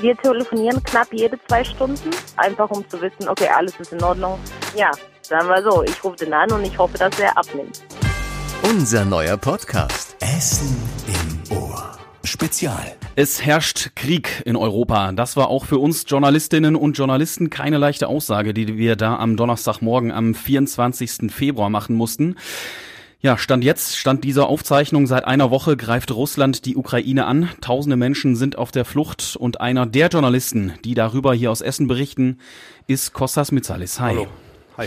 Wir telefonieren knapp jede zwei Stunden, einfach um zu wissen, okay, alles ist in Ordnung. Ja, sagen wir so, ich rufe den an und ich hoffe, dass er abnimmt. Unser neuer Podcast. Essen im Ohr. Spezial. Es herrscht Krieg in Europa. Das war auch für uns Journalistinnen und Journalisten keine leichte Aussage, die wir da am Donnerstagmorgen am 24. Februar machen mussten. Ja, Stand jetzt, Stand dieser Aufzeichnung, seit einer Woche greift Russland die Ukraine an. Tausende Menschen sind auf der Flucht und einer der Journalisten, die darüber hier aus Essen berichten, ist Kostas Mitsalis. Hi. Hallo. Hi.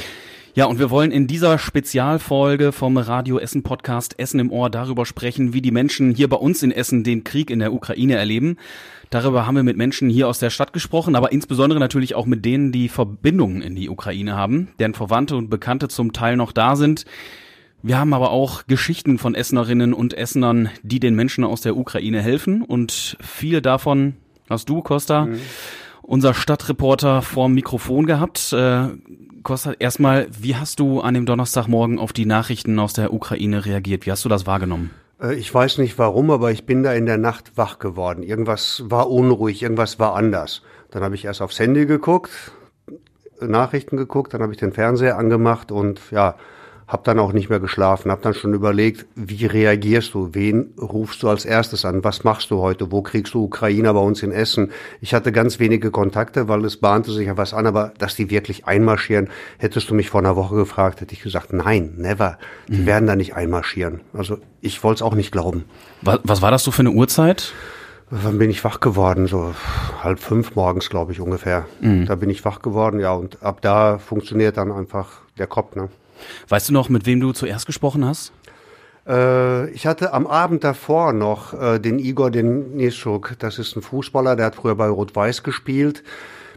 Ja, und wir wollen in dieser Spezialfolge vom Radio Essen Podcast Essen im Ohr darüber sprechen, wie die Menschen hier bei uns in Essen den Krieg in der Ukraine erleben. Darüber haben wir mit Menschen hier aus der Stadt gesprochen, aber insbesondere natürlich auch mit denen, die Verbindungen in die Ukraine haben, deren Verwandte und Bekannte zum Teil noch da sind. Wir haben aber auch Geschichten von Essenerinnen und Essenern, die den Menschen aus der Ukraine helfen und viele davon hast du, Costa, mhm. unser Stadtreporter vorm Mikrofon gehabt. Äh, Costa, erstmal, wie hast du an dem Donnerstagmorgen auf die Nachrichten aus der Ukraine reagiert? Wie hast du das wahrgenommen? Äh, ich weiß nicht warum, aber ich bin da in der Nacht wach geworden. Irgendwas war unruhig, irgendwas war anders. Dann habe ich erst aufs Handy geguckt, Nachrichten geguckt, dann habe ich den Fernseher angemacht und ja, hab dann auch nicht mehr geschlafen, hab dann schon überlegt, wie reagierst du, wen rufst du als erstes an, was machst du heute, wo kriegst du Ukrainer bei uns in Essen? Ich hatte ganz wenige Kontakte, weil es bahnte sich ja was an, aber dass die wirklich einmarschieren, hättest du mich vor einer Woche gefragt, hätte ich gesagt, nein, never, die mhm. werden da nicht einmarschieren. Also ich wollte es auch nicht glauben. Was, was war das so für eine Uhrzeit? Wann bin ich wach geworden? So halb fünf morgens, glaube ich, ungefähr. Mhm. Da bin ich wach geworden, ja, und ab da funktioniert dann einfach der Kopf, ne? Weißt du noch, mit wem du zuerst gesprochen hast? Äh, ich hatte am Abend davor noch äh, den Igor Denischuk. Das ist ein Fußballer, der hat früher bei Rot-Weiß gespielt.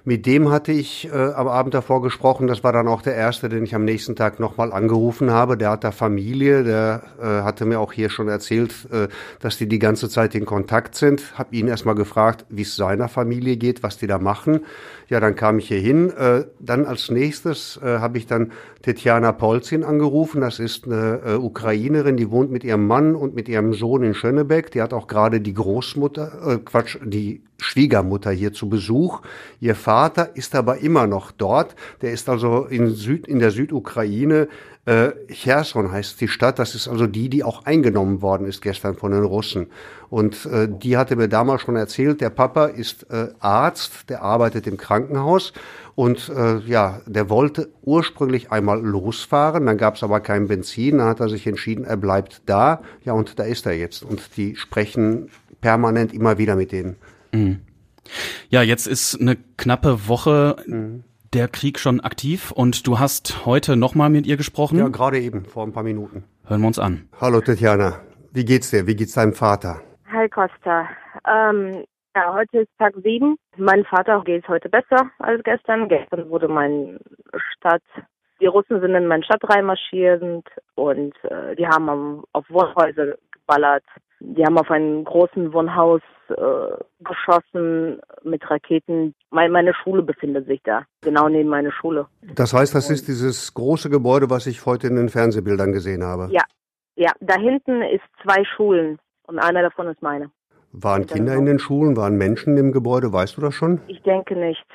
Mit dem hatte ich äh, am Abend davor gesprochen. Das war dann auch der erste, den ich am nächsten Tag nochmal angerufen habe. Der hat da Familie. Der äh, hatte mir auch hier schon erzählt, äh, dass die die ganze Zeit in Kontakt sind. Hab ihn erstmal gefragt, wie es seiner Familie geht, was die da machen. Ja, dann kam ich hier hin. Äh, dann als nächstes äh, habe ich dann Tetjana Polzin angerufen. Das ist eine äh, Ukrainerin, die wohnt mit ihrem Mann und mit ihrem Sohn in Schönebeck. Die hat auch gerade die Großmutter, äh, Quatsch, die Schwiegermutter hier zu Besuch. Ihr Vater ist aber immer noch dort. Der ist also in, Süd, in der Südukraine. Äh, Cherson heißt die Stadt. Das ist also die, die auch eingenommen worden ist gestern von den Russen. Und äh, die hatte mir damals schon erzählt, der Papa ist äh, Arzt, der arbeitet im Krankenhaus. Und äh, ja, der wollte ursprünglich einmal losfahren, dann gab es aber kein Benzin, dann hat er sich entschieden, er bleibt da. Ja, und da ist er jetzt. Und die sprechen permanent immer wieder mit denen. Mhm. Ja, jetzt ist eine knappe Woche mhm. der Krieg schon aktiv und du hast heute nochmal mit ihr gesprochen? Ja, gerade eben, vor ein paar Minuten. Hören wir uns an. Hallo Tatjana, wie geht's dir? Wie geht's deinem Vater? Hi Costa. Ähm, ja, heute ist Tag sieben. Mein Vater geht heute besser als gestern. Gestern wurde mein Stadt, die Russen sind in meine Stadt reinmarschiert und äh, die haben auf Wohnhäuser geballert. Die haben auf ein großen Wohnhaus äh, geschossen mit Raketen. Meine, meine Schule befindet sich da, genau neben meiner Schule. Das heißt, das ist dieses große Gebäude, was ich heute in den Fernsehbildern gesehen habe. Ja, ja. Da hinten ist zwei Schulen und einer davon ist meine. Waren Kinder in den Schulen? Waren Menschen im Gebäude? Weißt du das schon? Ich denke nicht.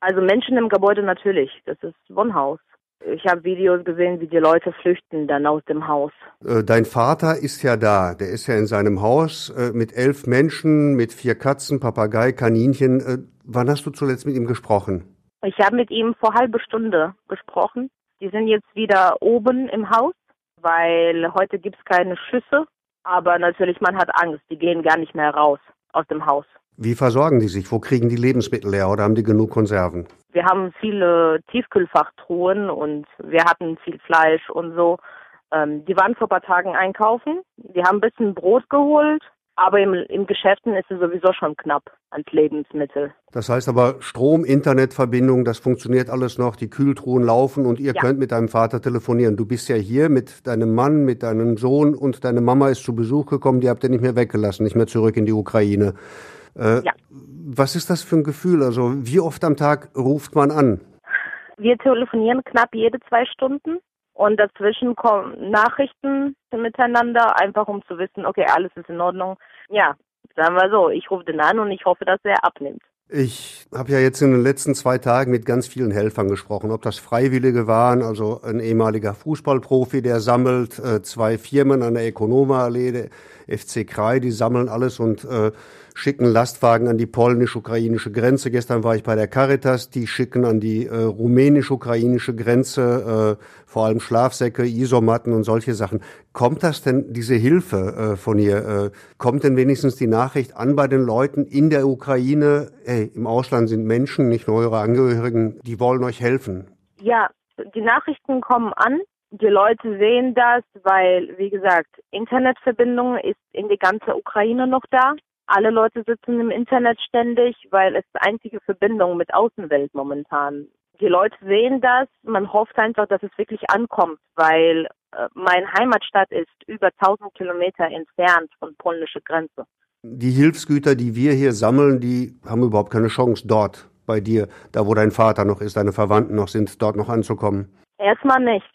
Also Menschen im Gebäude natürlich. Das ist Wohnhaus. Ich habe Videos gesehen, wie die Leute flüchten dann aus dem Haus. Äh, dein Vater ist ja da. Der ist ja in seinem Haus äh, mit elf Menschen, mit vier Katzen, Papagei, Kaninchen. Äh, wann hast du zuletzt mit ihm gesprochen? Ich habe mit ihm vor halbe Stunde gesprochen. Die sind jetzt wieder oben im Haus, weil heute gibt es keine Schüsse. Aber natürlich, man hat Angst. Die gehen gar nicht mehr raus aus dem Haus. Wie versorgen die sich? Wo kriegen die Lebensmittel her oder haben die genug Konserven? Wir haben viele Tiefkühlfachtruhen und wir hatten viel Fleisch und so. Ähm, die waren vor ein paar Tagen einkaufen. Die haben ein bisschen Brot geholt, aber im, im Geschäften ist es sowieso schon knapp als Lebensmittel. Das heißt aber Strom, Internetverbindung, das funktioniert alles noch, die Kühltruhen laufen und ihr ja. könnt mit deinem Vater telefonieren. Du bist ja hier mit deinem Mann, mit deinem Sohn und deine Mama ist zu Besuch gekommen, die habt ihr nicht mehr weggelassen, nicht mehr zurück in die Ukraine. Äh, ja. Was ist das für ein Gefühl? Also wie oft am Tag ruft man an? Wir telefonieren knapp jede zwei Stunden und dazwischen kommen Nachrichten miteinander, einfach um zu wissen, okay, alles ist in Ordnung. Ja, sagen wir so, ich rufe den an und ich hoffe, dass er abnimmt. Ich habe ja jetzt in den letzten zwei Tagen mit ganz vielen Helfern gesprochen, ob das Freiwillige waren, also ein ehemaliger Fußballprofi, der sammelt, äh, zwei Firmen an der Economallee, der FC Krai, die sammeln alles und äh, schicken Lastwagen an die polnisch-ukrainische Grenze. Gestern war ich bei der Caritas, die schicken an die äh, rumänisch-ukrainische Grenze äh, vor allem Schlafsäcke, Isomatten und solche Sachen. Kommt das denn, diese Hilfe äh, von ihr, äh, kommt denn wenigstens die Nachricht an bei den Leuten in der Ukraine, hey, im Ausland sind Menschen, nicht nur eure Angehörigen, die wollen euch helfen? Ja, die Nachrichten kommen an. Die Leute sehen das, weil, wie gesagt, Internetverbindung ist in die ganze Ukraine noch da. Alle Leute sitzen im Internet ständig, weil es die einzige Verbindung mit Außenwelt momentan. Die Leute sehen das, man hofft einfach, dass es wirklich ankommt, weil äh, meine Heimatstadt ist über 1000 Kilometer entfernt von polnischer Grenze. Die Hilfsgüter, die wir hier sammeln, die haben überhaupt keine Chance dort bei dir, da wo dein Vater noch ist, deine Verwandten noch sind, dort noch anzukommen. Erstmal nicht,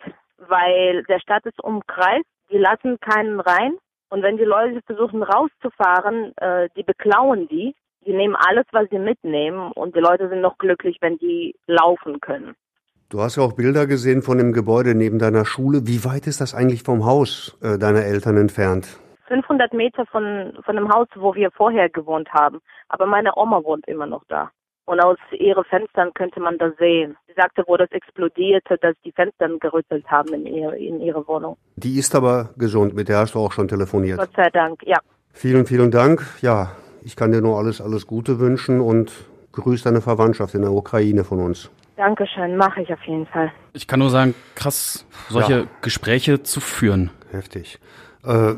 weil der Stadt ist umkreist, die lassen keinen rein und wenn die Leute versuchen rauszufahren, äh, die beklauen die. Die nehmen alles, was sie mitnehmen und die Leute sind noch glücklich, wenn die laufen können. Du hast ja auch Bilder gesehen von dem Gebäude neben deiner Schule. Wie weit ist das eigentlich vom Haus äh, deiner Eltern entfernt? 500 Meter von, von dem Haus, wo wir vorher gewohnt haben. Aber meine Oma wohnt immer noch da. Und aus ihren Fenstern könnte man das sehen. Sie sagte, wo das explodierte, dass die Fenster gerüttelt haben in, ihr, in ihrer Wohnung. Die ist aber gesund, mit der hast du auch schon telefoniert. Gott sei Dank, ja. Vielen, vielen Dank. Ja, ich kann dir nur alles, alles Gute wünschen und grüß deine Verwandtschaft in der Ukraine von uns. Dankeschön, mache ich auf jeden Fall. Ich kann nur sagen, krass, solche ja. Gespräche zu führen. Heftig. Äh,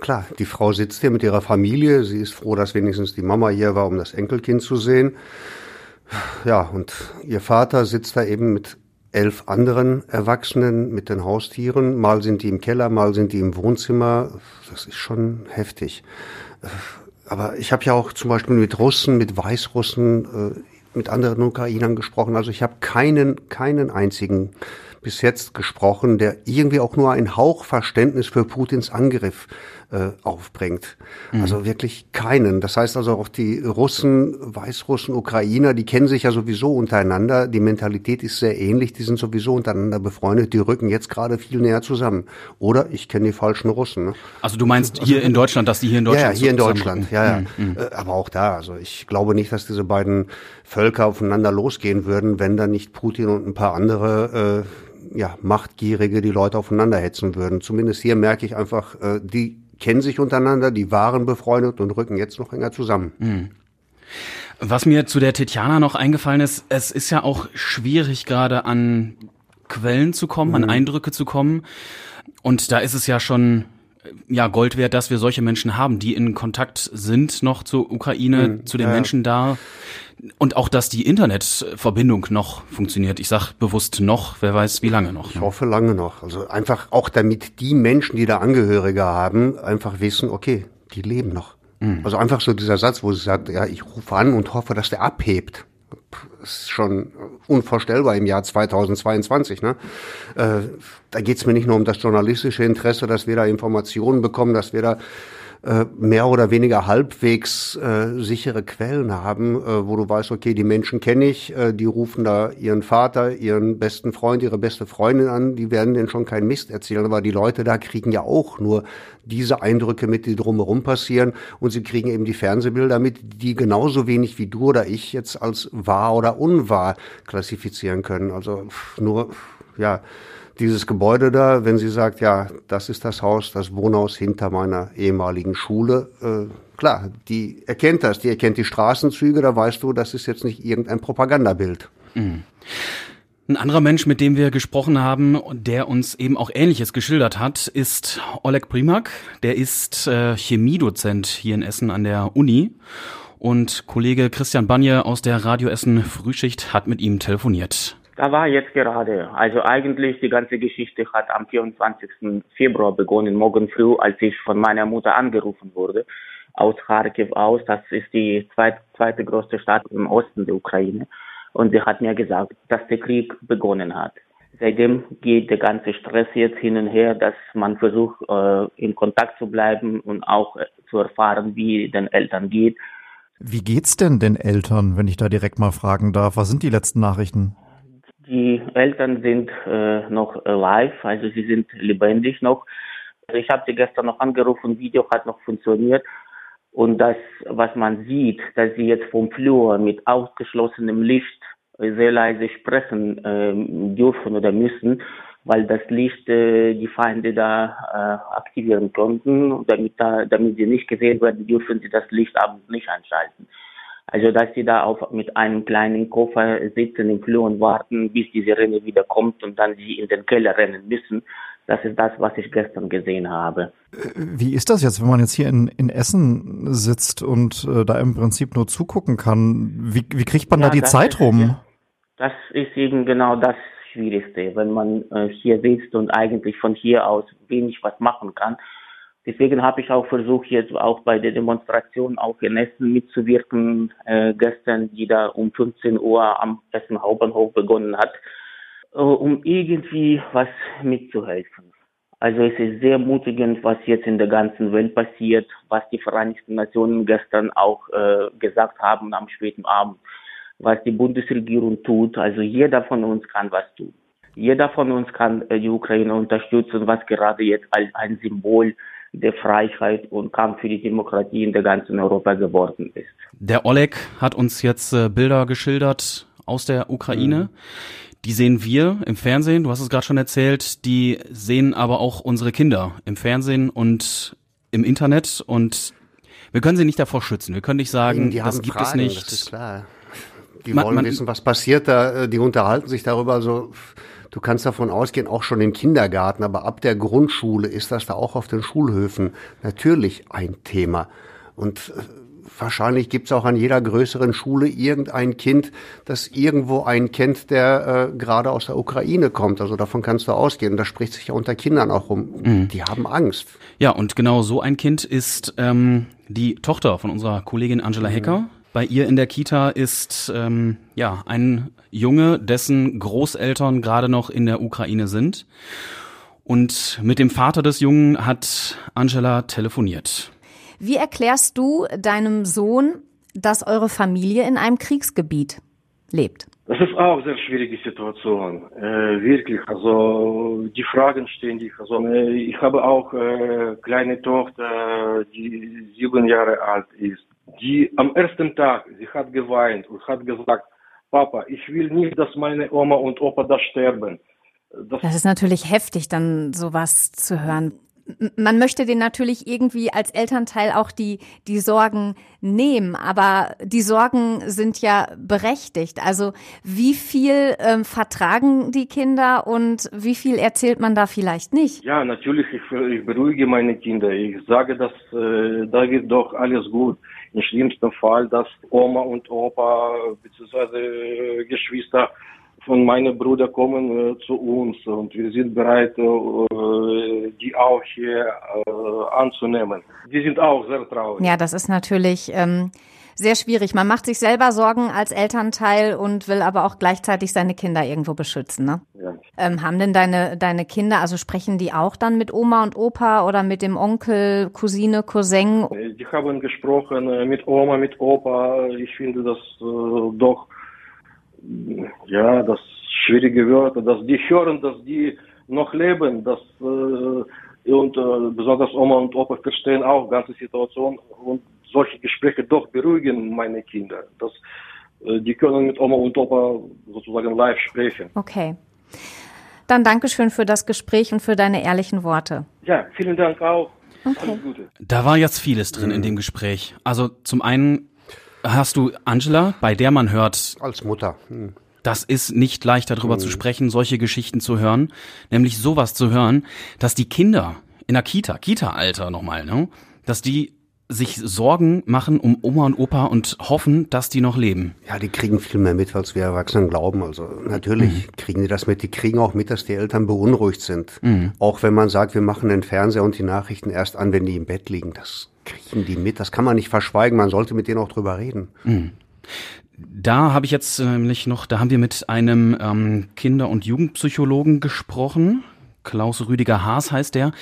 klar, die Frau sitzt hier mit ihrer Familie. Sie ist froh, dass wenigstens die Mama hier war, um das Enkelkind zu sehen. Ja, und ihr Vater sitzt da eben mit elf anderen Erwachsenen mit den Haustieren. Mal sind die im Keller, mal sind die im Wohnzimmer. Das ist schon heftig. Äh, aber ich habe ja auch zum Beispiel mit Russen, mit Weißrussen, äh, mit anderen Ukrainern gesprochen. Also ich habe keinen, keinen einzigen bis jetzt gesprochen, der irgendwie auch nur ein Hauch Verständnis für Putins Angriff äh, aufbringt. Mhm. Also wirklich keinen. Das heißt also auch die Russen, Weißrussen, Ukrainer, die kennen sich ja sowieso untereinander. Die Mentalität ist sehr ähnlich. Die sind sowieso untereinander befreundet. Die rücken jetzt gerade viel näher zusammen. Oder ich kenne die falschen Russen. Ne? Also du meinst hier in Deutschland, dass die hier in Deutschland Ja, hier in Deutschland. Ja, ja. Mhm. Äh, aber auch da. Also ich glaube nicht, dass diese beiden Völker aufeinander losgehen würden, wenn da nicht Putin und ein paar andere äh, ja, Machtgierige die Leute aufeinander hetzen würden. Zumindest hier merke ich einfach, äh, die kennen sich untereinander, die waren befreundet und rücken jetzt noch enger zusammen. Mhm. Was mir zu der Tetjana noch eingefallen ist, es ist ja auch schwierig gerade an Quellen zu kommen, mhm. an Eindrücke zu kommen. Und da ist es ja schon ja Gold wert, dass wir solche Menschen haben, die in Kontakt sind noch zur Ukraine, mhm. zu den ja. Menschen da. Und auch, dass die Internetverbindung noch funktioniert. Ich sag bewusst noch, wer weiß, wie lange noch. Ich hoffe lange noch. Also einfach auch damit die Menschen, die da Angehörige haben, einfach wissen, okay, die leben noch. Mhm. Also einfach so dieser Satz, wo sie sagt, ja, ich rufe an und hoffe, dass der abhebt. Ist schon unvorstellbar im Jahr 2022. Ne? Äh, da geht es mir nicht nur um das journalistische Interesse, dass wir da Informationen bekommen, dass wir da mehr oder weniger halbwegs äh, sichere Quellen haben, äh, wo du weißt, okay, die Menschen kenne ich, äh, die rufen da ihren Vater, ihren besten Freund, ihre beste Freundin an, die werden denen schon keinen Mist erzählen, aber die Leute da kriegen ja auch nur diese Eindrücke mit, die drumherum passieren und sie kriegen eben die Fernsehbilder mit, die genauso wenig wie du oder ich jetzt als wahr oder unwahr klassifizieren können. Also nur, ja, dieses Gebäude da, wenn sie sagt, ja, das ist das Haus, das Wohnhaus hinter meiner ehemaligen Schule, äh, klar, die erkennt das, die erkennt die Straßenzüge, da weißt du, das ist jetzt nicht irgendein Propagandabild. Mhm. Ein anderer Mensch, mit dem wir gesprochen haben, der uns eben auch Ähnliches geschildert hat, ist Oleg Primak. Der ist äh, Chemiedozent hier in Essen an der Uni. Und Kollege Christian Banje aus der Radio Essen Frühschicht hat mit ihm telefoniert. Da war jetzt gerade. Also eigentlich die ganze Geschichte hat am 24. Februar begonnen, morgen früh, als ich von meiner Mutter angerufen wurde, aus Kharkiv aus. Das ist die zweit, zweite größte Stadt im Osten der Ukraine. Und sie hat mir gesagt, dass der Krieg begonnen hat. Seitdem geht der ganze Stress jetzt hin und her, dass man versucht, äh, in Kontakt zu bleiben und auch äh, zu erfahren, wie den Eltern geht. Wie geht's denn den Eltern, wenn ich da direkt mal fragen darf? Was sind die letzten Nachrichten? Die Eltern sind äh, noch live, also sie sind lebendig noch. Also ich habe sie gestern noch angerufen, Video hat noch funktioniert. Und das, was man sieht, dass sie jetzt vom Flur mit ausgeschlossenem Licht sehr leise sprechen äh, dürfen oder müssen, weil das Licht äh, die Feinde da äh, aktivieren konnten. Damit, da, damit sie nicht gesehen werden, dürfen sie das Licht abends nicht anschalten. Also dass sie da auf, mit einem kleinen Koffer sitzen im Flur und warten, bis die Sirene wieder kommt und dann sie in den Keller rennen müssen. Das ist das, was ich gestern gesehen habe. Wie ist das jetzt, wenn man jetzt hier in, in Essen sitzt und äh, da im Prinzip nur zugucken kann? Wie, wie kriegt man ja, da die Zeit ist, rum? Das ist eben genau das Schwierigste, wenn man äh, hier sitzt und eigentlich von hier aus wenig was machen kann. Deswegen habe ich auch versucht, jetzt auch bei der Demonstration auch in Essen mitzuwirken, äh, gestern, die da um 15 Uhr am Essen Hauptbahnhof begonnen hat, äh, um irgendwie was mitzuhelfen. Also es ist sehr mutigend, was jetzt in der ganzen Welt passiert, was die Vereinigten Nationen gestern auch äh, gesagt haben am späten Abend, was die Bundesregierung tut. Also jeder von uns kann was tun. Jeder von uns kann äh, die Ukraine unterstützen, was gerade jetzt als ein Symbol der Freiheit und Kampf für die Demokratie in der ganzen Europa geworden ist. Der Oleg hat uns jetzt äh, Bilder geschildert aus der Ukraine. Mhm. Die sehen wir im Fernsehen, du hast es gerade schon erzählt, die sehen aber auch unsere Kinder im Fernsehen und im Internet und wir können sie nicht davor schützen. Wir können nicht sagen, die das gibt Fragen, es nicht. Das ist klar. Die man, wollen man, wissen, was passiert da. Äh, die unterhalten sich darüber. Also Du kannst davon ausgehen, auch schon im Kindergarten, aber ab der Grundschule ist das da auch auf den Schulhöfen natürlich ein Thema. Und äh, wahrscheinlich gibt es auch an jeder größeren Schule irgendein Kind, das irgendwo einen kennt, der äh, gerade aus der Ukraine kommt. Also davon kannst du ausgehen. Und das spricht sich ja unter Kindern auch rum. Mhm. Die haben Angst. Ja, und genau so ein Kind ist ähm, die Tochter von unserer Kollegin Angela Hecker. Mhm. Bei ihr in der Kita ist ähm, ja ein Junge, dessen Großeltern gerade noch in der Ukraine sind. Und mit dem Vater des Jungen hat Angela telefoniert. Wie erklärst du deinem Sohn, dass eure Familie in einem Kriegsgebiet lebt? Das ist auch eine sehr schwierige Situation, äh, wirklich. Also die Fragen stehen dich. Also äh, ich habe auch äh, kleine Tochter, die sieben Jahre alt ist die am ersten Tag, sie hat geweint und hat gesagt, Papa, ich will nicht, dass meine Oma und Opa da sterben. Das, das ist natürlich heftig, dann sowas zu hören man möchte den natürlich irgendwie als Elternteil auch die, die Sorgen nehmen, aber die Sorgen sind ja berechtigt. Also wie viel ähm, vertragen die Kinder und wie viel erzählt man da vielleicht nicht? Ja, natürlich, ich, ich beruhige meine Kinder. Ich sage, dass äh, da wird doch alles gut. Im schlimmsten Fall, dass Oma und Opa bzw. Äh, Geschwister von meinen Brüdern kommen äh, zu uns und wir sind bereit, äh, die auch hier äh, anzunehmen. Die sind auch sehr traurig. Ja, das ist natürlich ähm, sehr schwierig. Man macht sich selber Sorgen als Elternteil und will aber auch gleichzeitig seine Kinder irgendwo beschützen. Ne? Ja. Ähm, haben denn deine, deine Kinder, also sprechen die auch dann mit Oma und Opa oder mit dem Onkel, Cousine, Cousin? Äh, die haben gesprochen äh, mit Oma, mit Opa. Ich finde das äh, doch ja, das schwierige Wörter, dass die hören, dass die noch leben, dass äh, und äh, besonders Oma und Opa verstehen auch ganze Situation und solche Gespräche doch beruhigen meine Kinder. Dass, äh, die können mit Oma und Opa sozusagen live sprechen. Okay. Dann Dankeschön für das Gespräch und für deine ehrlichen Worte. Ja, vielen Dank auch. Okay. Da war jetzt vieles drin mhm. in dem Gespräch. Also zum einen hast du Angela, bei der man hört. Als Mutter. Hm. Das ist nicht leicht darüber hm. zu sprechen, solche Geschichten zu hören, nämlich sowas zu hören, dass die Kinder in der Kita, Kita-Alter nochmal, ne, dass die sich Sorgen machen um Oma und Opa und hoffen, dass die noch leben. Ja, die kriegen viel mehr mit, als wir Erwachsenen glauben. Also natürlich mhm. kriegen die das mit. Die kriegen auch mit, dass die Eltern beunruhigt sind. Mhm. Auch wenn man sagt, wir machen den Fernseher und die Nachrichten erst an, wenn die im Bett liegen. Das kriegen die mit. Das kann man nicht verschweigen. Man sollte mit denen auch drüber reden. Mhm. Da habe ich jetzt nämlich noch, da haben wir mit einem ähm, Kinder- und Jugendpsychologen gesprochen. Klaus Rüdiger Haas heißt der.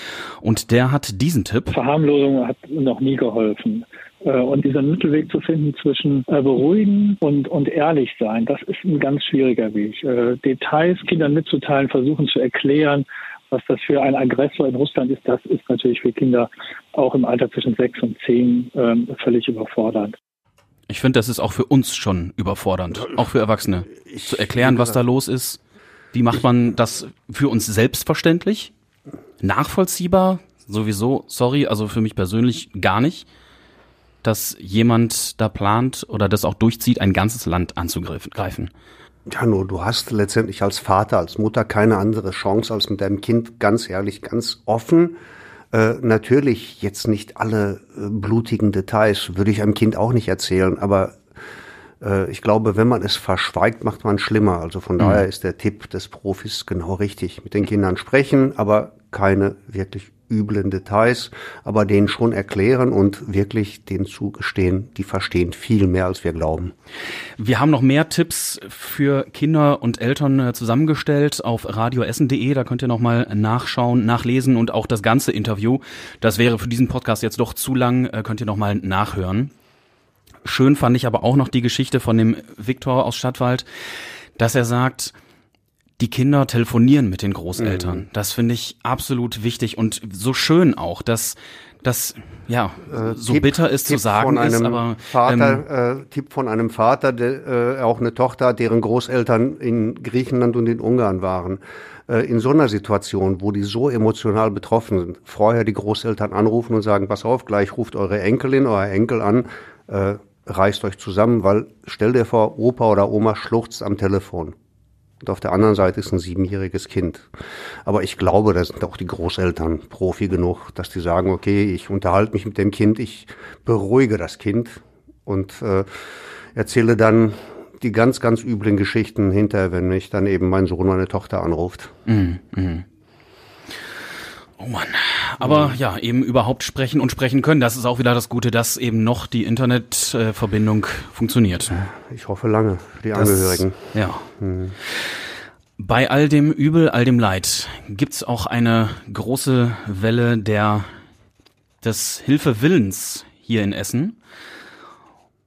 Und der hat diesen Tipp. Verharmlosung hat noch nie geholfen. Äh, und diesen Mittelweg zu finden zwischen äh, beruhigen und, und ehrlich sein, das ist ein ganz schwieriger Weg. Äh, Details Kindern mitzuteilen, versuchen zu erklären, was das für ein Aggressor in Russland ist, das ist natürlich für Kinder auch im Alter zwischen sechs und zehn ähm, völlig überfordernd. Ich finde, das ist auch für uns schon überfordernd, auch für Erwachsene, zu erklären, was da los ist. Wie macht man das für uns selbstverständlich? Nachvollziehbar? Sowieso, sorry, also für mich persönlich gar nicht, dass jemand da plant oder das auch durchzieht, ein ganzes Land anzugreifen. Ja, nur du hast letztendlich als Vater, als Mutter keine andere Chance, als mit deinem Kind ganz ehrlich, ganz offen äh, natürlich jetzt nicht alle äh, blutigen Details, würde ich einem Kind auch nicht erzählen, aber ich glaube, wenn man es verschweigt, macht man schlimmer. Also von mhm. daher ist der Tipp des Profis genau richtig. Mit den Kindern sprechen, aber keine wirklich üblen Details, aber denen schon erklären und wirklich denen zugestehen, die verstehen viel mehr, als wir glauben. Wir haben noch mehr Tipps für Kinder und Eltern äh, zusammengestellt auf radioessen.de. Da könnt ihr nochmal nachschauen, nachlesen und auch das ganze Interview. Das wäre für diesen Podcast jetzt doch zu lang, äh, könnt ihr nochmal nachhören. Schön fand ich aber auch noch die Geschichte von dem Viktor aus Stadtwald, dass er sagt, die Kinder telefonieren mit den Großeltern. Mhm. Das finde ich absolut wichtig und so schön auch, dass das ja äh, so Tipp, bitter ist Tipp zu sagen ist, aber Vater, ähm, äh, Tipp von einem Vater, der äh, auch eine Tochter hat, deren Großeltern in Griechenland und in Ungarn waren. Äh, in so einer Situation, wo die so emotional betroffen sind, vorher die Großeltern anrufen und sagen: Pass auf, gleich ruft eure Enkelin, euer Enkel an. Reißt euch zusammen, weil stell dir vor, Opa oder Oma schluchzt am Telefon. Und auf der anderen Seite ist ein siebenjähriges Kind. Aber ich glaube, da sind auch die Großeltern Profi genug, dass die sagen, okay, ich unterhalte mich mit dem Kind, ich beruhige das Kind und äh, erzähle dann die ganz, ganz üblen Geschichten hinterher, wenn mich dann eben mein Sohn, meine Tochter anruft. Mm, mm. Oh Mann. Aber mhm. ja, eben überhaupt sprechen und sprechen können. Das ist auch wieder das Gute, dass eben noch die Internetverbindung funktioniert. Ich hoffe lange die das, Angehörigen. Ja. Mhm. Bei all dem Übel, all dem Leid gibt's auch eine große Welle der des Hilfewillens hier in Essen.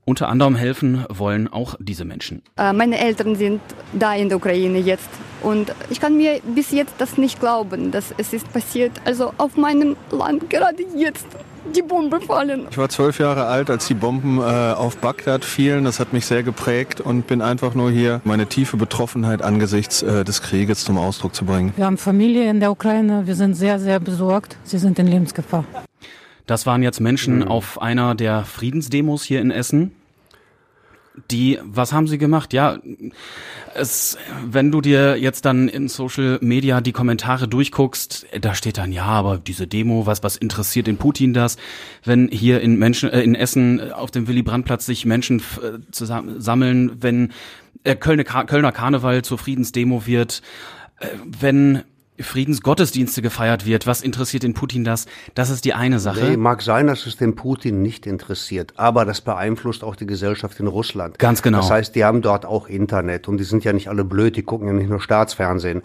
Unter anderem helfen wollen auch diese Menschen. Äh, meine Eltern sind da in der Ukraine jetzt und ich kann mir bis jetzt das nicht glauben, dass es ist passiert. Also auf meinem Land gerade jetzt die Bombe fallen. Ich war zwölf Jahre alt, als die Bomben äh, auf Bagdad fielen. Das hat mich sehr geprägt und bin einfach nur hier, meine tiefe Betroffenheit angesichts äh, des Krieges zum Ausdruck zu bringen. Wir haben Familie in der Ukraine. Wir sind sehr, sehr besorgt. Sie sind in Lebensgefahr. Das waren jetzt Menschen mhm. auf einer der Friedensdemos hier in Essen. Die, was haben sie gemacht? Ja, es, wenn du dir jetzt dann in Social Media die Kommentare durchguckst, da steht dann ja, aber diese Demo, was was interessiert den Putin das? Wenn hier in Menschen äh, in Essen auf dem Willy Brandt Platz sich Menschen äh, zusammen sammeln, wenn äh, Kölner, Kölner Karneval zur Friedensdemo wird, äh, wenn Friedensgottesdienste gefeiert wird. Was interessiert den Putin das? Das ist die eine Sache. Nee, mag sein, dass es den Putin nicht interessiert, aber das beeinflusst auch die Gesellschaft in Russland. Ganz genau. Das heißt, die haben dort auch Internet und die sind ja nicht alle blöd, die gucken ja nicht nur Staatsfernsehen.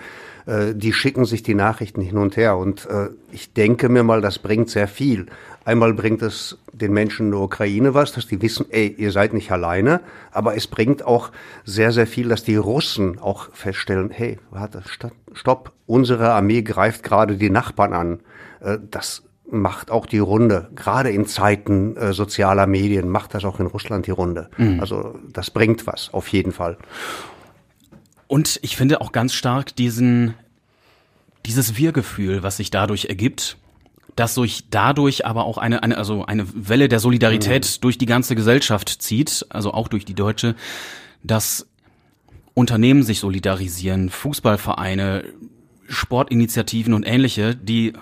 Äh, die schicken sich die Nachrichten hin und her und äh, ich denke mir mal, das bringt sehr viel. Einmal bringt es den Menschen in der Ukraine was, dass die wissen, ey, ihr seid nicht alleine, aber es bringt auch sehr, sehr viel, dass die Russen auch feststellen, hey, warte, stopp, unsere Armee greift gerade die Nachbarn an. Äh, das macht auch die Runde. Gerade in Zeiten äh, sozialer Medien macht das auch in Russland die Runde. Mhm. Also das bringt was, auf jeden Fall. Und ich finde auch ganz stark diesen, dieses Wir-Gefühl, was sich dadurch ergibt dass sich dadurch aber auch eine, eine, also eine Welle der Solidarität mhm. durch die ganze Gesellschaft zieht, also auch durch die deutsche, dass Unternehmen sich solidarisieren, Fußballvereine, Sportinitiativen und ähnliche, die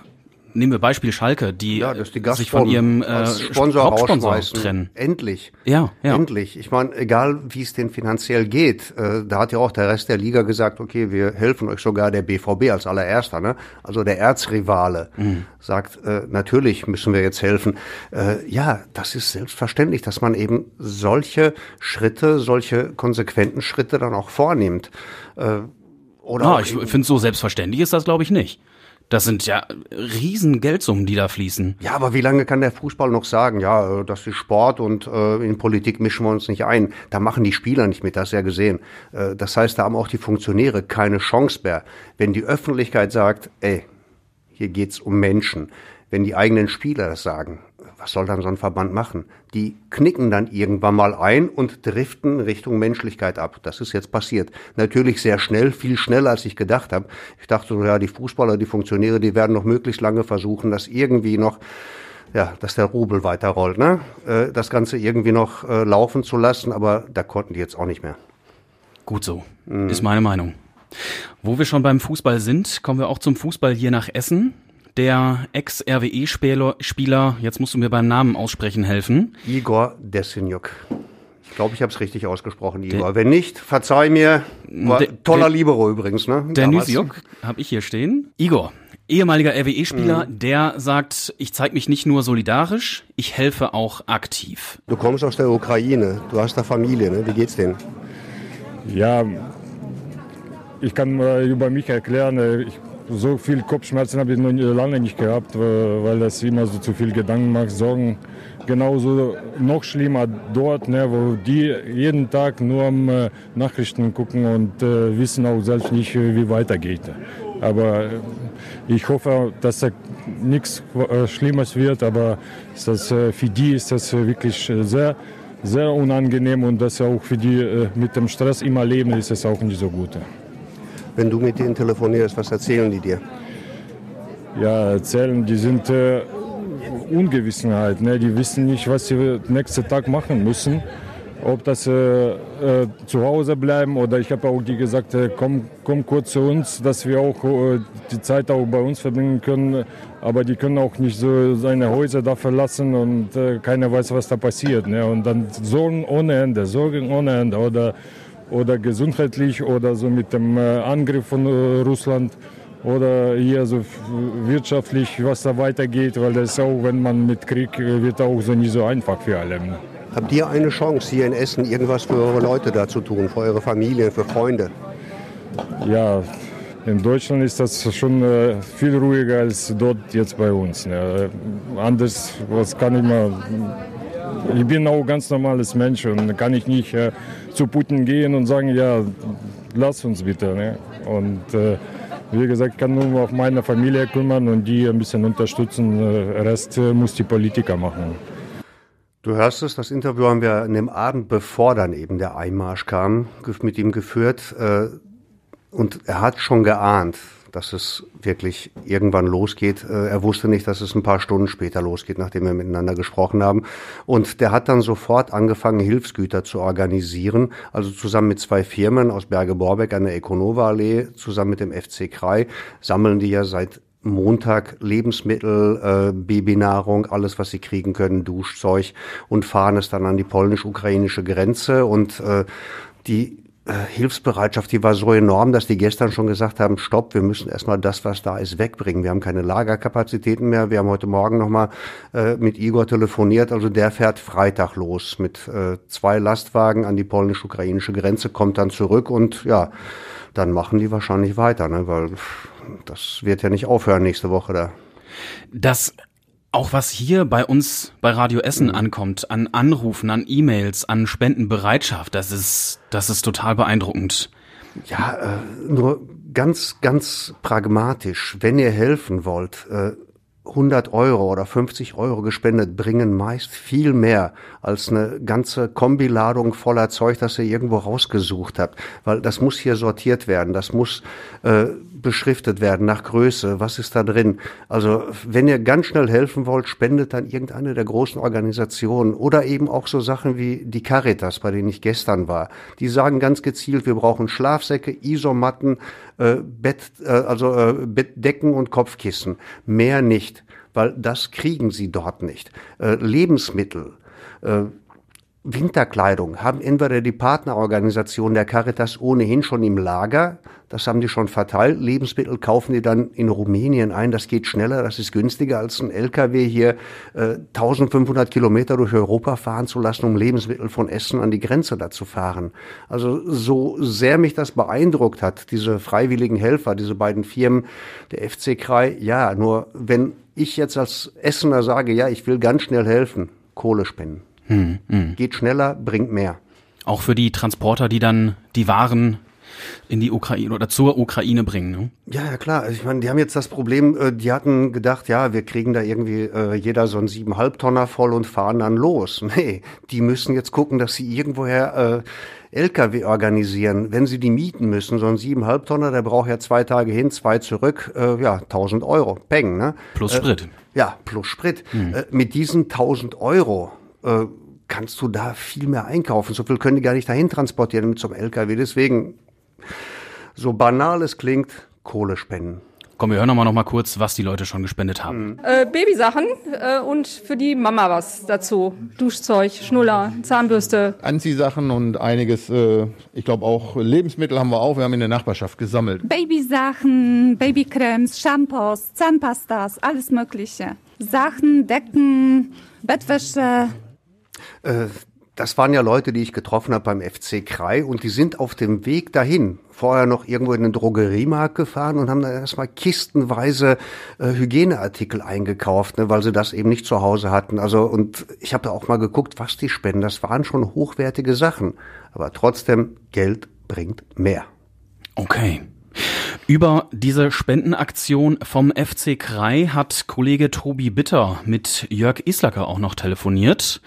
nehmen wir Beispiel Schalke, die, ja, die sich von ihrem äh, Sponsor Hauptsponsor trennen. Endlich. Ja, ja. Endlich. Ich meine, egal wie es denn finanziell geht, äh, da hat ja auch der Rest der Liga gesagt, okay, wir helfen euch sogar der BVB als allererster, ne? Also der Erzrivale mhm. sagt, äh, natürlich müssen wir jetzt helfen. Äh, ja, das ist selbstverständlich, dass man eben solche Schritte, solche konsequenten Schritte dann auch vornimmt. Äh, oder ah, ich finde so selbstverständlich ist das, glaube ich, nicht Das sind ja riesen Geldsummen, die da fließen. Ja, aber wie lange kann der Fußball noch sagen, ja, das ist Sport und äh, in Politik mischen wir uns nicht ein. Da machen die Spieler nicht mit, das ist ja gesehen. Äh, das heißt, da haben auch die Funktionäre keine Chance mehr. Wenn die Öffentlichkeit sagt, ey, hier geht's um Menschen, wenn die eigenen Spieler das sagen, was soll dann so ein Verband machen? Die knicken dann irgendwann mal ein und driften Richtung Menschlichkeit ab. Das ist jetzt passiert. Natürlich sehr schnell, viel schneller als ich gedacht habe. Ich dachte so, ja, die Fußballer, die Funktionäre, die werden noch möglichst lange versuchen, das irgendwie noch ja, dass der Rubel weiterrollt, ne? Äh, das Ganze irgendwie noch äh, laufen zu lassen, aber da konnten die jetzt auch nicht mehr. Gut so, mhm. ist meine Meinung. Wo wir schon beim Fußball sind, kommen wir auch zum Fußball hier nach Essen der Ex-RWE-Spieler, jetzt musst du mir beim Namen aussprechen helfen. Igor Desinjuk. Ich glaube, ich habe es richtig ausgesprochen, Igor. Der, Wenn nicht, verzeih mir. War der, toller der, Libero übrigens, ne? Der Nysiok habe ich hier stehen. Igor, ehemaliger RWE-Spieler, mhm. der sagt, ich zeige mich nicht nur solidarisch, ich helfe auch aktiv. Du kommst aus der Ukraine, du hast da Familie, ne? Wie geht's denen? Ja, ich kann über mich erklären, ich so viel Kopfschmerzen habe ich noch lange nicht gehabt, weil das immer so zu viel Gedanken macht, Sorgen. Genauso noch schlimmer dort, ne, wo die jeden Tag nur am äh, Nachrichten gucken und äh, wissen auch selbst nicht, wie weitergeht. Aber äh, ich hoffe, dass da nichts äh, Schlimmes wird, aber das, äh, für die ist das wirklich sehr, sehr unangenehm und dass auch für die äh, mit dem Stress immer leben, ist es auch nicht so gut wenn du mit denen telefonierst, was erzählen die dir? Ja, erzählen, die sind äh, Ungewissenheit. Ne? Die wissen nicht, was sie nächsten Tag machen müssen. Ob das äh, äh, zu Hause bleiben oder ich habe auch die gesagt, äh, komm, komm kurz zu uns, dass wir auch äh, die Zeit auch bei uns verbringen können. Aber die können auch nicht so seine Häuser da verlassen und äh, keiner weiß, was da passiert. Ne? Und dann Sorgen ohne Ende, Sorgen ohne Ende. Oder oder gesundheitlich oder so mit dem äh, Angriff von äh, Russland oder hier so wirtschaftlich, was da weitergeht, weil das auch, wenn man mit Krieg äh, wird, auch so nicht so einfach für alle. Habt ihr eine Chance, hier in Essen irgendwas für eure Leute da zu tun, für eure Familie, für Freunde? Ja, in Deutschland ist das schon viel ruhiger als dort jetzt bei uns. Ne? Anders, was kann ich mal ich bin auch ein ganz normales Mensch und kann ich nicht äh, zu Putin gehen und sagen, ja, lass uns bitte. Ne? Und äh, wie gesagt, ich kann nur auf meine Familie kümmern und die ein bisschen unterstützen. Der äh, Rest äh, muss die Politiker machen. Du hörst es, das Interview haben wir an dem Abend, bevor dann eben der Einmarsch kam, mit ihm geführt. Äh, und er hat schon geahnt, dass es wirklich irgendwann losgeht. Äh, er wusste nicht, dass es ein paar Stunden später losgeht, nachdem wir miteinander gesprochen haben. Und der hat dann sofort angefangen, Hilfsgüter zu organisieren. Also zusammen mit zwei Firmen aus Berge-Borbeck an der Ekonova-Allee, zusammen mit dem FC Krei, sammeln die ja seit Montag Lebensmittel, äh, Babynahrung, alles, was sie kriegen können, Duschzeug und fahren es dann an die polnisch-ukrainische Grenze. Und äh, die Hilfsbereitschaft, die war so enorm, dass die gestern schon gesagt haben, stopp, wir müssen erstmal das, was da ist, wegbringen. Wir haben keine Lagerkapazitäten mehr. Wir haben heute Morgen nochmal äh, mit Igor telefoniert. Also der fährt Freitag los mit äh, zwei Lastwagen an die polnisch-ukrainische Grenze, kommt dann zurück und ja, dann machen die wahrscheinlich weiter, ne? weil das wird ja nicht aufhören nächste Woche da. Das auch was hier bei uns bei Radio Essen mhm. ankommt, an Anrufen, an E-Mails, an Spendenbereitschaft, das ist, das ist total beeindruckend. Ja, äh, nur ganz, ganz pragmatisch, wenn ihr helfen wollt, äh, 100 Euro oder 50 Euro gespendet bringen meist viel mehr als eine ganze Kombiladung voller Zeug, das ihr irgendwo rausgesucht habt. Weil das muss hier sortiert werden, das muss äh, beschriftet werden nach Größe, was ist da drin. Also wenn ihr ganz schnell helfen wollt, spendet dann irgendeine der großen Organisationen oder eben auch so Sachen wie die Caritas, bei denen ich gestern war. Die sagen ganz gezielt, wir brauchen Schlafsäcke, Isomatten, äh, Bett, äh, also äh, Bettdecken und Kopfkissen. Mehr nicht, weil das kriegen sie dort nicht. Äh, Lebensmittel. Winterkleidung haben entweder die Partnerorganisation der Caritas ohnehin schon im Lager, das haben die schon verteilt. Lebensmittel kaufen die dann in Rumänien ein, das geht schneller, das ist günstiger als ein LKW hier äh, 1500 Kilometer durch Europa fahren zu lassen, um Lebensmittel von Essen an die Grenze da zu fahren. Also so sehr mich das beeindruckt hat, diese freiwilligen Helfer, diese beiden Firmen, der FC Krei, ja, nur wenn ich jetzt als Essener sage, ja, ich will ganz schnell helfen, Kohle spenden. Hm, hm. Geht schneller, bringt mehr. Auch für die Transporter, die dann die Waren in die Ukraine oder zur Ukraine bringen. Ne? Ja, ja klar. Also ich meine, die haben jetzt das Problem, äh, die hatten gedacht, ja, wir kriegen da irgendwie äh, jeder so einen siebeneinhalb Tonner voll und fahren dann los. Nee, die müssen jetzt gucken, dass sie irgendwoher äh, LKW organisieren. Wenn sie die mieten müssen, so ein siebeneinhalb Tonner, der braucht ja zwei Tage hin, zwei zurück, äh, ja, 1000 Euro. Peng, ne? Plus Sprit. Äh, ja, plus Sprit. Hm. Äh, mit diesen 1000 Euro äh, kannst du da viel mehr einkaufen. So viel können die gar nicht dahin transportieren mit zum LKW. Deswegen, so banal es klingt, Kohle spenden. Komm, wir hören noch mal, kurz, was die Leute schon gespendet haben. Mhm. Äh, Babysachen äh, und für die Mama was dazu. Duschzeug, Schnuller, Zahnbürste. Anziehsachen und einiges, äh, ich glaube auch Lebensmittel haben wir auch. Wir haben in der Nachbarschaft gesammelt. Babysachen, Babycremes, Shampoos, Zahnpastas, alles Mögliche. Sachen, Decken, Bettwäsche. Äh, das waren ja Leute, die ich getroffen habe beim FC Krei und die sind auf dem Weg dahin vorher noch irgendwo in den Drogeriemarkt gefahren und haben da erstmal kistenweise äh, Hygieneartikel eingekauft, ne, weil sie das eben nicht zu Hause hatten. Also und ich habe da auch mal geguckt, was die spenden. Das waren schon hochwertige Sachen, aber trotzdem Geld bringt mehr. Okay. Über diese Spendenaktion vom FC Krei hat Kollege Tobi Bitter mit Jörg Islacker auch noch telefoniert.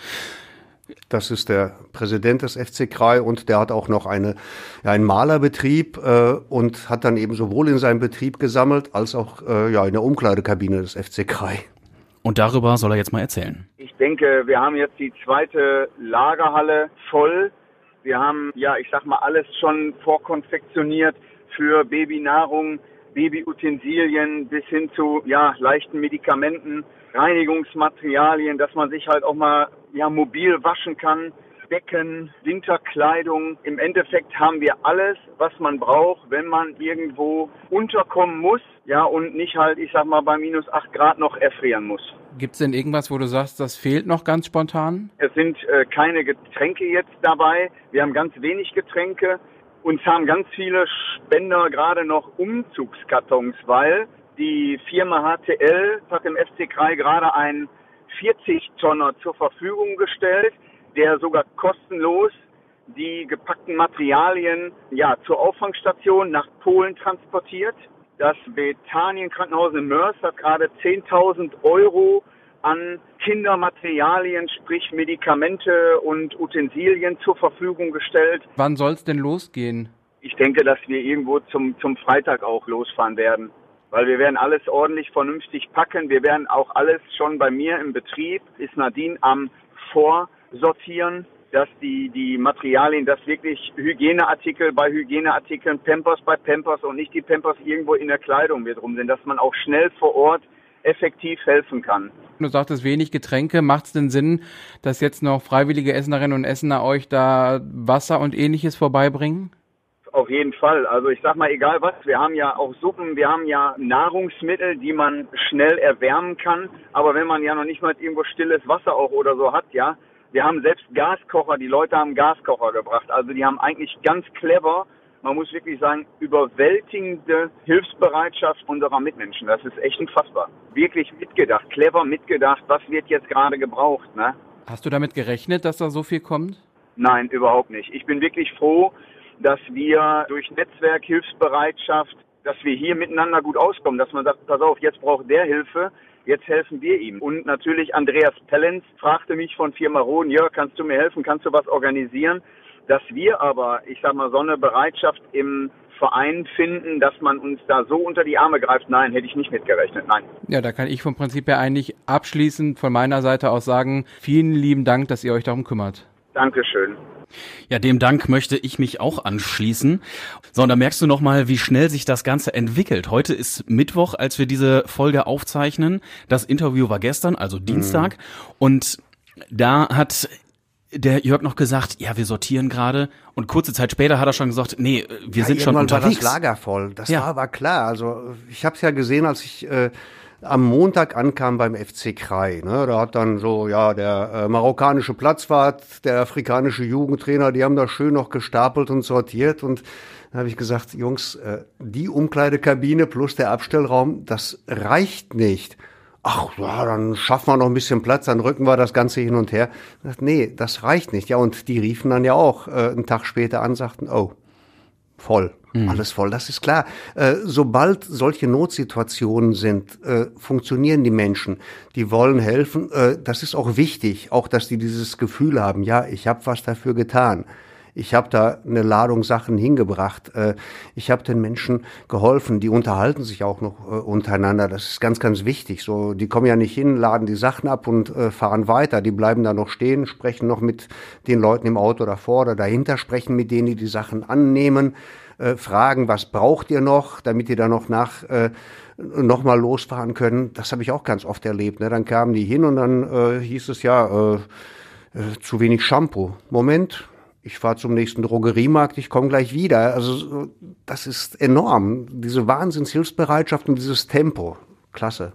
Das ist der Präsident des FC Krei und der hat auch noch eine, ja, einen Malerbetrieb äh, und hat dann eben sowohl in seinem Betrieb gesammelt als auch äh, ja, in der Umkleidekabine des FC Krei. Und darüber soll er jetzt mal erzählen. Ich denke, wir haben jetzt die zweite Lagerhalle voll. Wir haben, ja, ich sag mal, alles schon vorkonfektioniert für Babynahrung, Babyutensilien bis hin zu, ja, leichten Medikamenten, Reinigungsmaterialien, dass man sich halt auch mal ja, mobil waschen kann. Becken, Winterkleidung. Im Endeffekt haben wir alles, was man braucht, wenn man irgendwo unterkommen muss, ja, und nicht halt, ich sag mal, bei minus acht Grad noch erfrieren muss. Gibt es denn irgendwas, wo du sagst, das fehlt noch ganz spontan? Es sind äh, keine Getränke jetzt dabei. Wir haben ganz wenig Getränke. Uns haben ganz viele Spender gerade noch Umzugskartons, weil die Firma HTL hat dem FC Krei gerade einen 40-Tonner zur Verfügung gestellt, der sogar kostenlos die gepackten Materialien ja, zur Auffangstation nach Polen transportiert. Das Bethanien-Krankenhaus in Mörs hat gerade 10.000 Euro an Kindermaterialien, sprich Medikamente und Utensilien zur Verfügung gestellt. Wann soll es denn losgehen? Ich denke, dass wir irgendwo zum, zum Freitag auch losfahren werden weil wir werden alles ordentlich vernünftig packen. Wir werden auch alles schon bei mir im Betrieb, ist Nadine am Vorsortieren, dass die, die Materialien, dass wirklich Hygieneartikel bei Hygieneartikeln, Pampers bei Pampers und nicht die Pampers irgendwo in der Kleidung mit rum sind, dass man auch schnell vor Ort effektiv helfen kann. Du sagtest wenig Getränke. Macht es denn Sinn, dass jetzt noch freiwillige Essenerinnen und Essener euch da Wasser und ähnliches vorbeibringen? Auf jeden Fall. Also ich sag mal, egal was, wir haben ja auch Suppen, wir haben ja Nahrungsmittel, die man schnell erwärmen kann. Aber wenn man ja noch nicht mal irgendwo stilles Wasser auch oder so hat, ja, wir haben selbst Gaskocher, die Leute haben Gaskocher gebracht. Also die haben eigentlich ganz clever, man muss wirklich sagen, überwältigende Hilfsbereitschaft unserer Mitmenschen. Das ist echt unfassbar. Wirklich mitgedacht, clever mitgedacht, was wird jetzt gerade gebraucht, ne? Hast du damit gerechnet, dass da so viel kommt? Nein, überhaupt nicht. Ich bin wirklich froh, dass wir durch Netzwerk, Hilfsbereitschaft, dass wir hier miteinander gut auskommen, dass man sagt, pass auf, jetzt braucht der Hilfe, jetzt helfen wir ihm. Und natürlich Andreas Pellenz fragte mich von Firma Rohn, Jörg, kannst du mir helfen, kannst du was organisieren? Dass wir aber, ich sag mal, so eine Bereitschaft im Verein finden, dass man uns da so unter die Arme greift, nein, hätte ich nicht mitgerechnet, nein. Ja, da kann ich vom Prinzip her eigentlich abschließend von meiner Seite aus sagen, vielen lieben Dank, dass ihr euch darum kümmert. Dankeschön. Ja, dem Dank möchte ich mich auch anschließen. So, und da merkst du nochmal, wie schnell sich das Ganze entwickelt. Heute ist Mittwoch, als wir diese Folge aufzeichnen. Das Interview war gestern, also Dienstag. Mhm. Und da hat der Jörg noch gesagt, ja, wir sortieren gerade. Und kurze Zeit später hat er schon gesagt, nee, wir ja, sind schon unterwegs. war das Lager voll. Das ja. war aber klar. Also ich habe es ja gesehen, als ich äh, am Montag ankam beim FC Krai. Ne? Da hat dann so, ja, der äh, marokkanische Platzwart, der afrikanische Jugendtrainer, die haben da schön noch gestapelt und sortiert. Und da habe ich gesagt, Jungs, äh, die Umkleidekabine plus der Abstellraum, das reicht nicht ach ja, dann schaffen wir noch ein bisschen Platz, dann rücken wir das Ganze hin und her. Dachte, nee, das reicht nicht. Ja, und die riefen dann ja auch äh, einen Tag später an, sagten, oh, voll. Mhm. Alles voll, das ist klar. Äh, sobald solche Notsituationen sind, äh, funktionieren die Menschen. Die wollen helfen. Äh, das ist auch wichtig, auch dass die dieses Gefühl haben, ja, ich habe was dafür getan. Ich habe da eine Ladung Sachen hingebracht. Äh, ich habe den Menschen geholfen. Die unterhalten sich auch noch äh, untereinander. Das ist ganz, ganz wichtig. So, die kommen ja nicht hin, laden die Sachen ab und äh, fahren weiter. Die bleiben da noch stehen, sprechen noch mit den Leuten im Auto davor oder dahinter, sprechen mit denen, die die Sachen annehmen, fragen, was braucht ihr noch, damit ihr da noch nach nochmal losfahren können. Das habe ich auch ganz oft erlebt. Ne? Dann kamen die hin und dann äh, hieß es ja, äh, äh, zu wenig Shampoo. Moment, ich fahre zum nächsten Drogeriemarkt, ich komme gleich wieder. Also das ist enorm. Diese Wahnsinnshilfsbereitschaft und dieses Tempo. Klasse.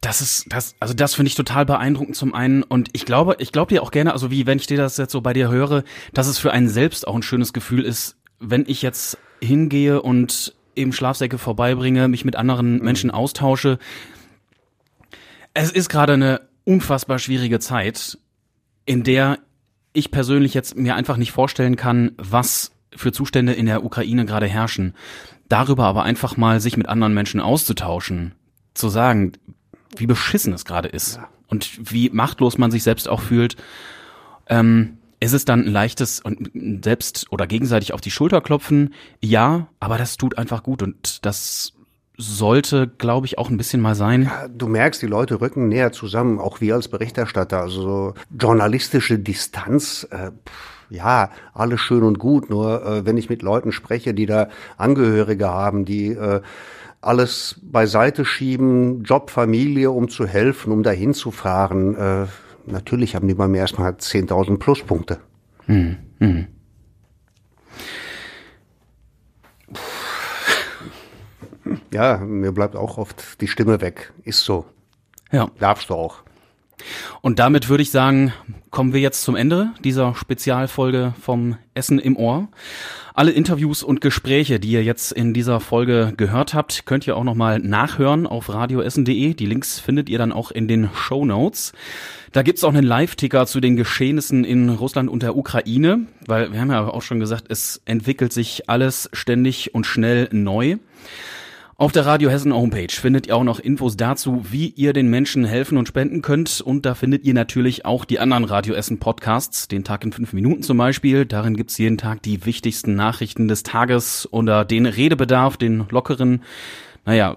Das ist, das, also das finde ich total beeindruckend zum einen. Und ich glaube, ich glaube dir auch gerne, also wie wenn ich dir das jetzt so bei dir höre, dass es für einen selbst auch ein schönes Gefühl ist, wenn ich jetzt hingehe und eben Schlafsäcke vorbeibringe, mich mit anderen mhm. Menschen austausche. Es ist gerade eine unfassbar schwierige Zeit, in der ich persönlich jetzt mir einfach nicht vorstellen kann, was für Zustände in der Ukraine gerade herrschen. Darüber aber einfach mal sich mit anderen Menschen auszutauschen, zu sagen, wie beschissen es gerade ist ja. und wie machtlos man sich selbst auch fühlt. Ähm, ist es dann ein leichtes und selbst oder gegenseitig auf die Schulter klopfen? Ja, aber das tut einfach gut und das sollte, glaube ich, auch ein bisschen mal sein. Ja, du merkst, die Leute rücken näher zusammen, auch wir als Berichterstatter. Also so journalistische Distanz, äh, ja, alles schön und gut. Nur äh, wenn ich mit Leuten spreche, die da Angehörige haben, die äh, alles beiseite schieben, Job, Familie, um zu helfen, um dahin zu fahren, äh, natürlich haben die bei mir erstmal 10.000 Pluspunkte. Hm, hm. Ja, mir bleibt auch oft die Stimme weg. Ist so. Ja. Darfst du auch. Und damit würde ich sagen, kommen wir jetzt zum Ende dieser Spezialfolge vom Essen im Ohr. Alle Interviews und Gespräche, die ihr jetzt in dieser Folge gehört habt, könnt ihr auch nochmal nachhören auf radioessen.de. Die Links findet ihr dann auch in den Show Notes. Da gibt's auch einen Live-Ticker zu den Geschehnissen in Russland und der Ukraine, weil wir haben ja auch schon gesagt, es entwickelt sich alles ständig und schnell neu. Auf der Radio Hessen Homepage findet ihr auch noch Infos dazu, wie ihr den Menschen helfen und spenden könnt. Und da findet ihr natürlich auch die anderen Radio Essen Podcasts, den Tag in fünf Minuten zum Beispiel. Darin gibt's jeden Tag die wichtigsten Nachrichten des Tages oder den Redebedarf, den lockeren, naja,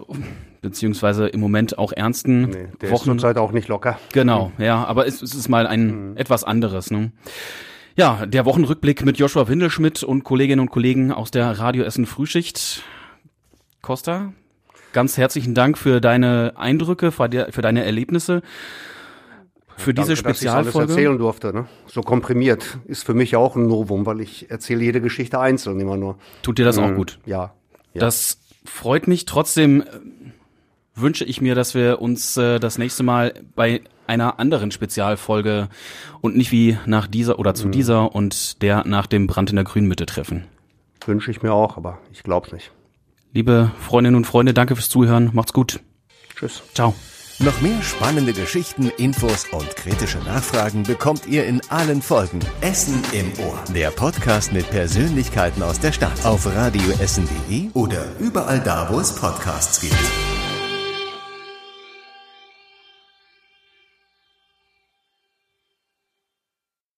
beziehungsweise im Moment auch ernsten nee, der Wochen. ist zurzeit auch nicht locker. Genau, ja, aber es, es ist mal ein mhm. etwas anderes. Ne? Ja, der Wochenrückblick mit Joshua Windelschmidt und Kolleginnen und Kollegen aus der Radio Essen Frühschicht. Costa, ganz herzlichen Dank für deine Eindrücke, für, deine Erlebnisse. Für Danke, diese Spezialfolge. Dass ich alles erzählen durfte, ne? So komprimiert. Ist für mich auch ein Novum, weil ich erzähle jede Geschichte einzeln immer nur. Tut dir das mhm. auch gut? Ja, ja. Das freut mich. Trotzdem äh, wünsche ich mir, dass wir uns äh, das nächste Mal bei einer anderen Spezialfolge und nicht wie nach dieser oder zu mhm. dieser und der nach dem Brand in der Grünmitte treffen. Wünsche ich mir auch, aber ich glaube nicht. Liebe Freundinnen und Freunde, danke fürs Zuhören. Macht's gut. Tschüss. Ciao. Noch mehr spannende Geschichten, Infos und kritische Nachfragen bekommt ihr in allen Folgen. Essen im Ohr. Der Podcast mit Persönlichkeiten aus der Stadt. Auf radioessen.de oder überall da, wo es Podcasts gibt.